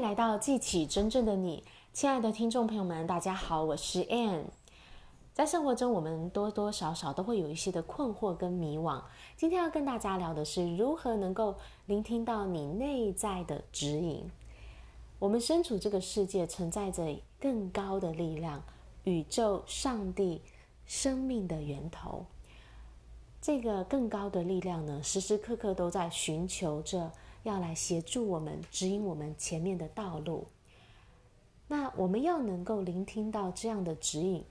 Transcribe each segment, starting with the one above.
来到记起真正的你，亲爱的听众朋友们，大家好，我是 Ann。在生活中，我们多多少少都会有一些的困惑跟迷惘。今天要跟大家聊的是如何能够聆听到你内在的指引。我们身处这个世界，存在着更高的力量，宇宙、上帝、生命的源头。这个更高的力量呢，时时刻刻都在寻求着。要来协助我们，指引我们前面的道路。那我们要能够聆听到这样的指引，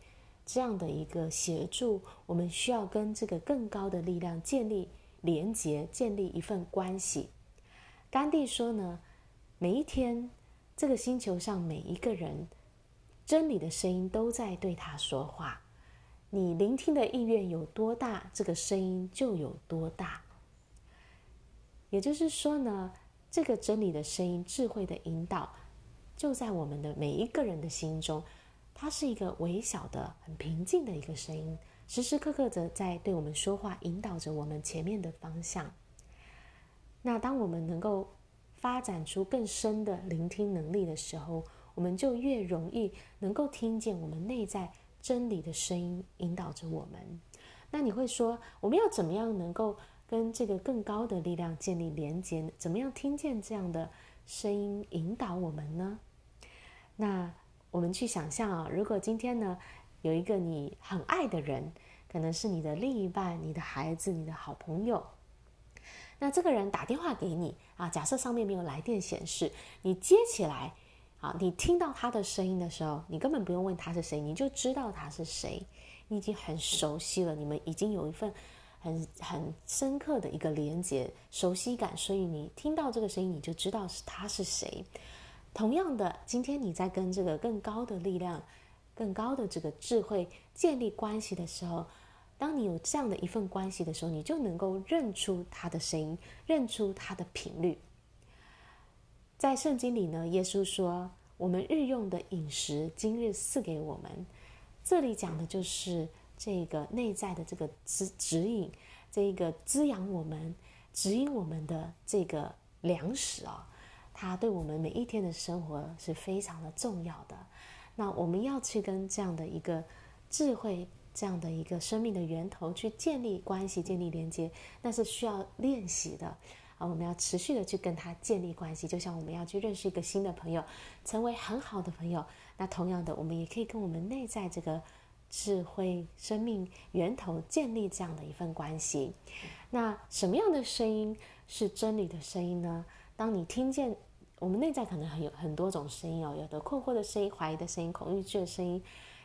这样的一个协助，我们需要跟这个更高的力量建立连结，建立一份关系。甘地说呢，每一天，这个星球上每一个人，真理的声音都在对他说话。你聆听的意愿有多大，这个声音就有多大。也就是说呢，这个真理的声音、智慧的引导，就在我们的每一个人的心中。它是一个微小的、很平静的一个声音，时时刻刻的在对我们说话，引导着我们前面的方向。那当我们能够发展出更深的聆听能力的时候，我们就越容易能够听见我们内在真理的声音引导着我们。那你会说，我们要怎么样能够跟这个更高的力量建立连接，怎么样听见这样的声音引导我们呢？那我们去想象啊，如果今天呢，有一个你很爱的人，可能是你的另一半、你的孩子、你的好朋友，那这个人打电话给你啊，假设上面没有来电显示，你接起来啊，你听到他的声音的时候，你根本不用问他是谁，你就知道他是谁，你已经很熟悉了，你们已经有一份。很很深刻的一个连接、熟悉感，所以你听到这个声音，你就知道是他是谁。同样的，今天你在跟这个更高的力量、更高的这个智慧建立关系的时候，当你有这样的一份关系的时候，你就能够认出他的声音，认出他的频率。在圣经里呢，耶稣说：“我们日用的饮食，今日赐给我们。”这里讲的就是。这个内在的这个指指引，这个滋养我们、指引我们的这个粮食啊，它对我们每一天的生活是非常的重要的。那我们要去跟这样的一个智慧、这样的一个生命的源头去建立关系、建立连接，那是需要练习的啊。我们要持续的去跟他建立关系，就像我们要去认识一个新的朋友，成为很好的朋友。那同样的，我们也可以跟我们内在这个。智慧生命源头建立这样的一份关系，那什么样的声音是真理的声音呢？当你听见我们内在可能很有很多种声音哦，有的困惑的声音、怀疑的声音、恐惧的声音。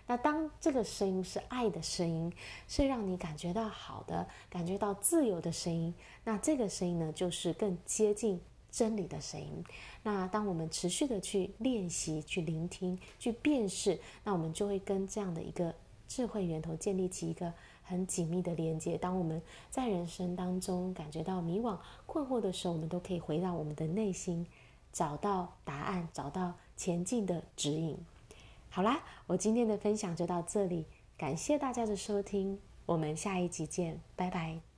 那当这个声音是爱的声音，是让你感觉到好的、感觉到自由的声音，那这个声音呢，就是更接近真理的声音。那当我们持续的去练习、去聆听、去辨识，那我们就会跟这样的一个。智慧源头建立起一个很紧密的连接。当我们在人生当中感觉到迷惘、困惑的时候，我们都可以回到我们的内心，找到答案，找到前进的指引。好啦，我今天的分享就到这里，感谢大家的收听，我们下一集见，拜拜。